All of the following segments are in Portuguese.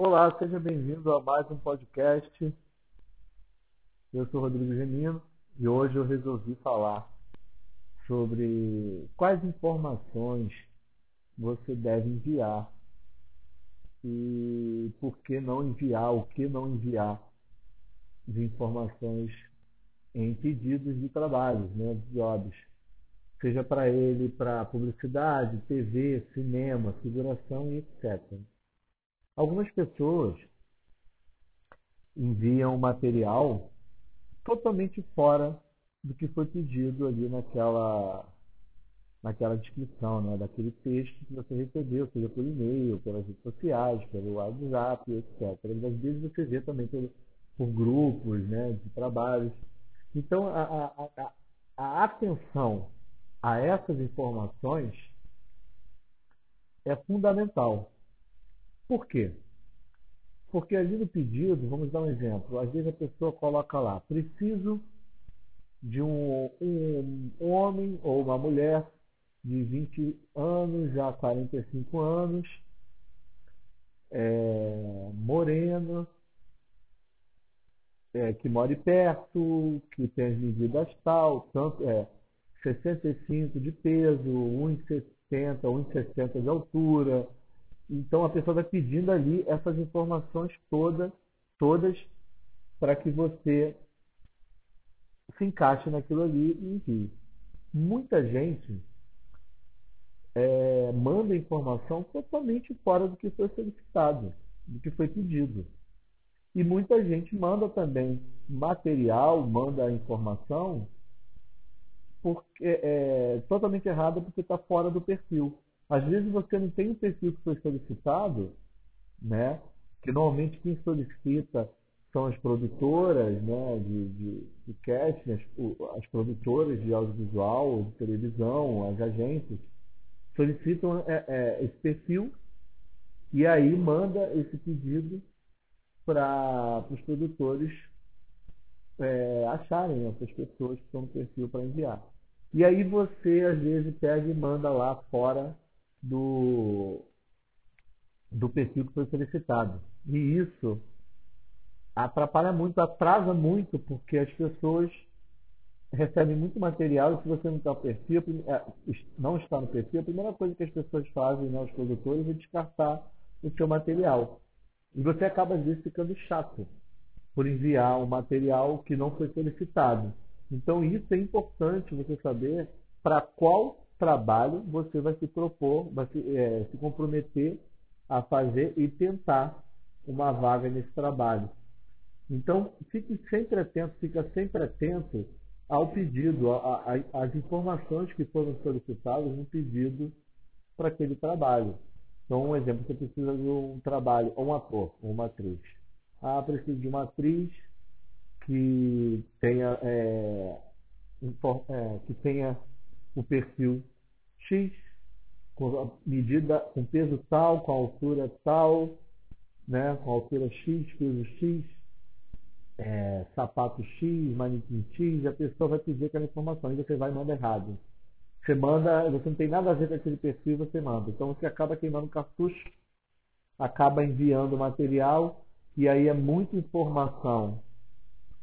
Olá, seja bem-vindo a mais um podcast. Eu sou Rodrigo Gemino e hoje eu resolvi falar sobre quais informações você deve enviar e por que não enviar, o que não enviar de informações em pedidos de trabalhos, né, de jobs. Seja para ele para publicidade, TV, cinema, figuração e etc. Algumas pessoas enviam material totalmente fora do que foi pedido ali naquela, naquela descrição, né, daquele texto que você recebeu, seja por e-mail, pelas redes sociais, pelo WhatsApp, etc. Às vezes você vê também por, por grupos né, de trabalhos. Então, a, a, a, a atenção a essas informações é fundamental. Por quê? Porque ali no pedido, vamos dar um exemplo, às vezes a pessoa coloca lá, preciso de um, um, um homem ou uma mulher de 20 anos, já 45 anos, é, moreno, é, que mora perto, que tem as medidas tal, tanto, é, 65 de peso, 1,60, 1,60 de altura, então a pessoa vai pedindo ali essas informações todas, todas para que você se encaixe naquilo ali e envie. Muita gente é, manda informação totalmente fora do que foi solicitado, do que foi pedido. E muita gente manda também material, manda informação porque é totalmente errada porque está fora do perfil. Às vezes você não tem o perfil que foi solicitado, né? Que normalmente quem solicita são as produtoras né, de, de, de casting, as, as produtoras de audiovisual, de televisão, as agências, solicitam é, é, esse perfil e aí manda esse pedido para os produtores é, acharem essas pessoas que estão no perfil para enviar. E aí você, às vezes, pega e manda lá fora do, do perfil que foi solicitado. E isso atrapalha muito, atrasa muito, porque as pessoas recebem muito material e se você não está no perfil, é, não está no perfil, a primeira coisa que as pessoas fazem, né, os produtores, é descartar o seu material. E você acaba, às vezes, ficando chato por enviar um material que não foi solicitado. Então, isso é importante você saber para qual trabalho você vai se propor, vai se, é, se comprometer a fazer e tentar uma vaga nesse trabalho. Então, fique sempre atento, fica sempre atento ao pedido, às informações que foram solicitadas no pedido para aquele trabalho. Então, um exemplo, você precisa de um trabalho, ou um ator, ou uma atriz. Ah, preciso de uma atriz que tenha, é, é, que tenha o perfil X, com a medida, com peso tal, com a altura tal, né, com a altura X, peso X, é, sapato X, manequim X, a pessoa vai pedir aquela informação e você vai e manda errado. Você manda, você não tem nada a ver com aquele perfil, você manda. Então você acaba queimando cartucho, acaba enviando material e aí é muita informação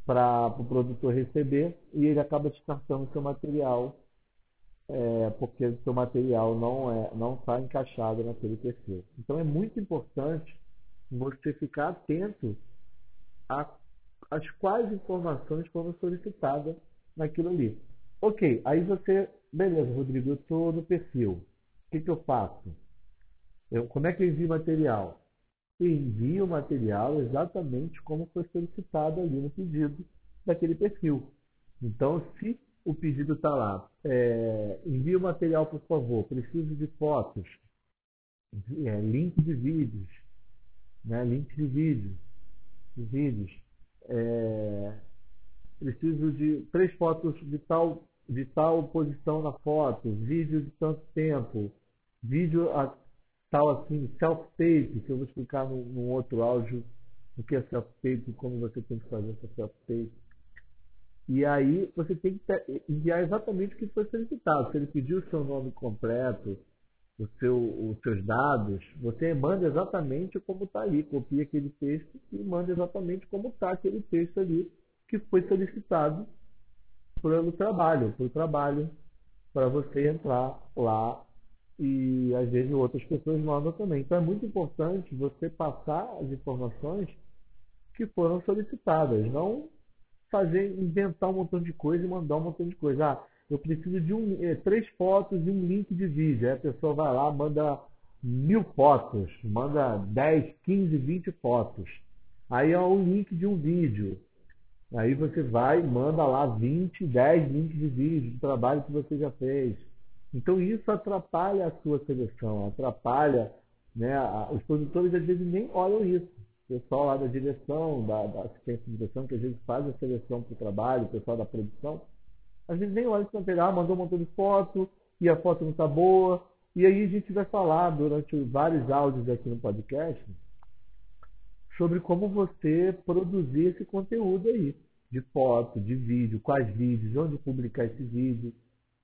para o pro produtor receber e ele acaba descartando seu material é, porque o seu material não é não está encaixado naquele perfil. Então é muito importante você ficar atento às quais informações foram solicitadas naquilo ali. Ok, aí você, beleza, Rodrigo, eu estou no perfil. O que, que eu faço? Eu, como é que eu envio material? Eu envio o material exatamente como foi solicitado ali no pedido daquele perfil. Então, se o pedido está lá. É, envie o material, por favor. Preciso de fotos, é, link de vídeos, né? link de vídeos, de vídeos. É, preciso de três fotos de tal, de tal posição na foto, vídeo de tanto tempo, vídeo a, tal assim, self-tape, que eu vou explicar num, outro áudio o que é self-tape, como você tem que fazer essa self-tape e aí você tem que enviar exatamente o que foi solicitado. Se ele pediu o seu nome completo, o seu, os seus dados, você manda exatamente como está ali, copia aquele texto e manda exatamente como está aquele texto ali que foi solicitado pelo trabalho, para o trabalho, para você entrar lá e às vezes outras pessoas mandam também. Então é muito importante você passar as informações que foram solicitadas, não fazer, inventar um montão de coisa e mandar um montão de coisa. Ah, eu preciso de um, é, três fotos e um link de vídeo. Aí a pessoa vai lá, manda mil fotos, manda 10, 15, 20 fotos. Aí é um link de um vídeo. Aí você vai manda lá 20, 10 links de vídeo do trabalho que você já fez. Então isso atrapalha a sua seleção, atrapalha, né? Os produtores às vezes nem olham isso. Pessoal lá da direção, da, da assistência de direção, que às vezes faz a seleção para o trabalho, o pessoal da produção, às vezes nem olha para pegar, mandou um montão de foto, e a foto não está boa. E aí a gente vai falar durante vários áudios aqui no podcast sobre como você produzir esse conteúdo aí, de foto, de vídeo, quais vídeos, onde publicar esse vídeo.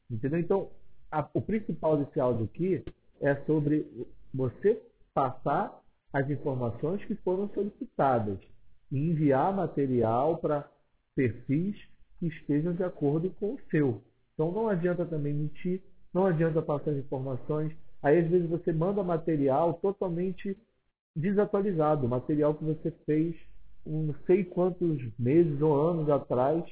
Entendeu? Então, a, o principal desse áudio aqui é sobre você passar as informações que foram solicitadas e enviar material para perfis que estejam de acordo com o seu. Então não adianta também mentir, não adianta passar as informações. Aí às vezes você manda material totalmente desatualizado, material que você fez não sei quantos meses ou anos atrás,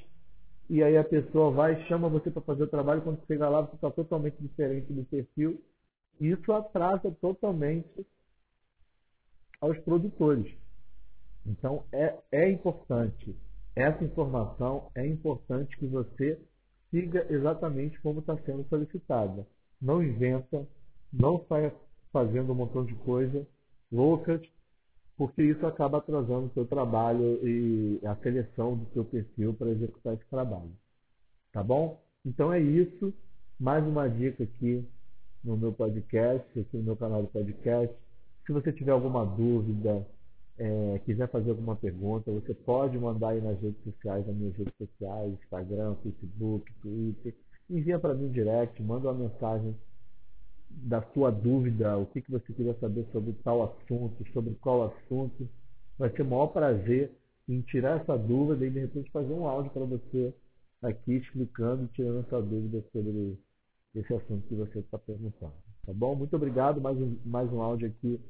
e aí a pessoa vai, chama você para fazer o trabalho, quando chega lá você está totalmente diferente do perfil. Isso atrasa totalmente aos produtores. Então é, é importante, essa informação é importante que você siga exatamente como está sendo solicitada. Não inventa, não saia fazendo um montão de coisas loucas, porque isso acaba atrasando o seu trabalho e a seleção do seu perfil para executar esse trabalho. Tá bom? Então é isso. Mais uma dica aqui no meu podcast, aqui no meu canal de podcast. Se você tiver alguma dúvida, é, quiser fazer alguma pergunta, você pode mandar aí nas redes sociais, nas minhas redes sociais, Instagram, Facebook, Twitter. Envia para mim direct, manda uma mensagem da sua dúvida, o que, que você queria saber sobre tal assunto, sobre qual assunto. Vai ser o maior prazer em tirar essa dúvida e de repente fazer um áudio para você aqui explicando tirando essa dúvida sobre esse assunto que você está perguntando. Tá bom? Muito obrigado. Mais um, mais um áudio aqui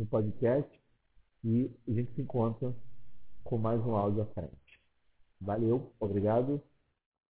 no podcast. E a gente se encontra com mais um áudio à frente. Valeu, obrigado.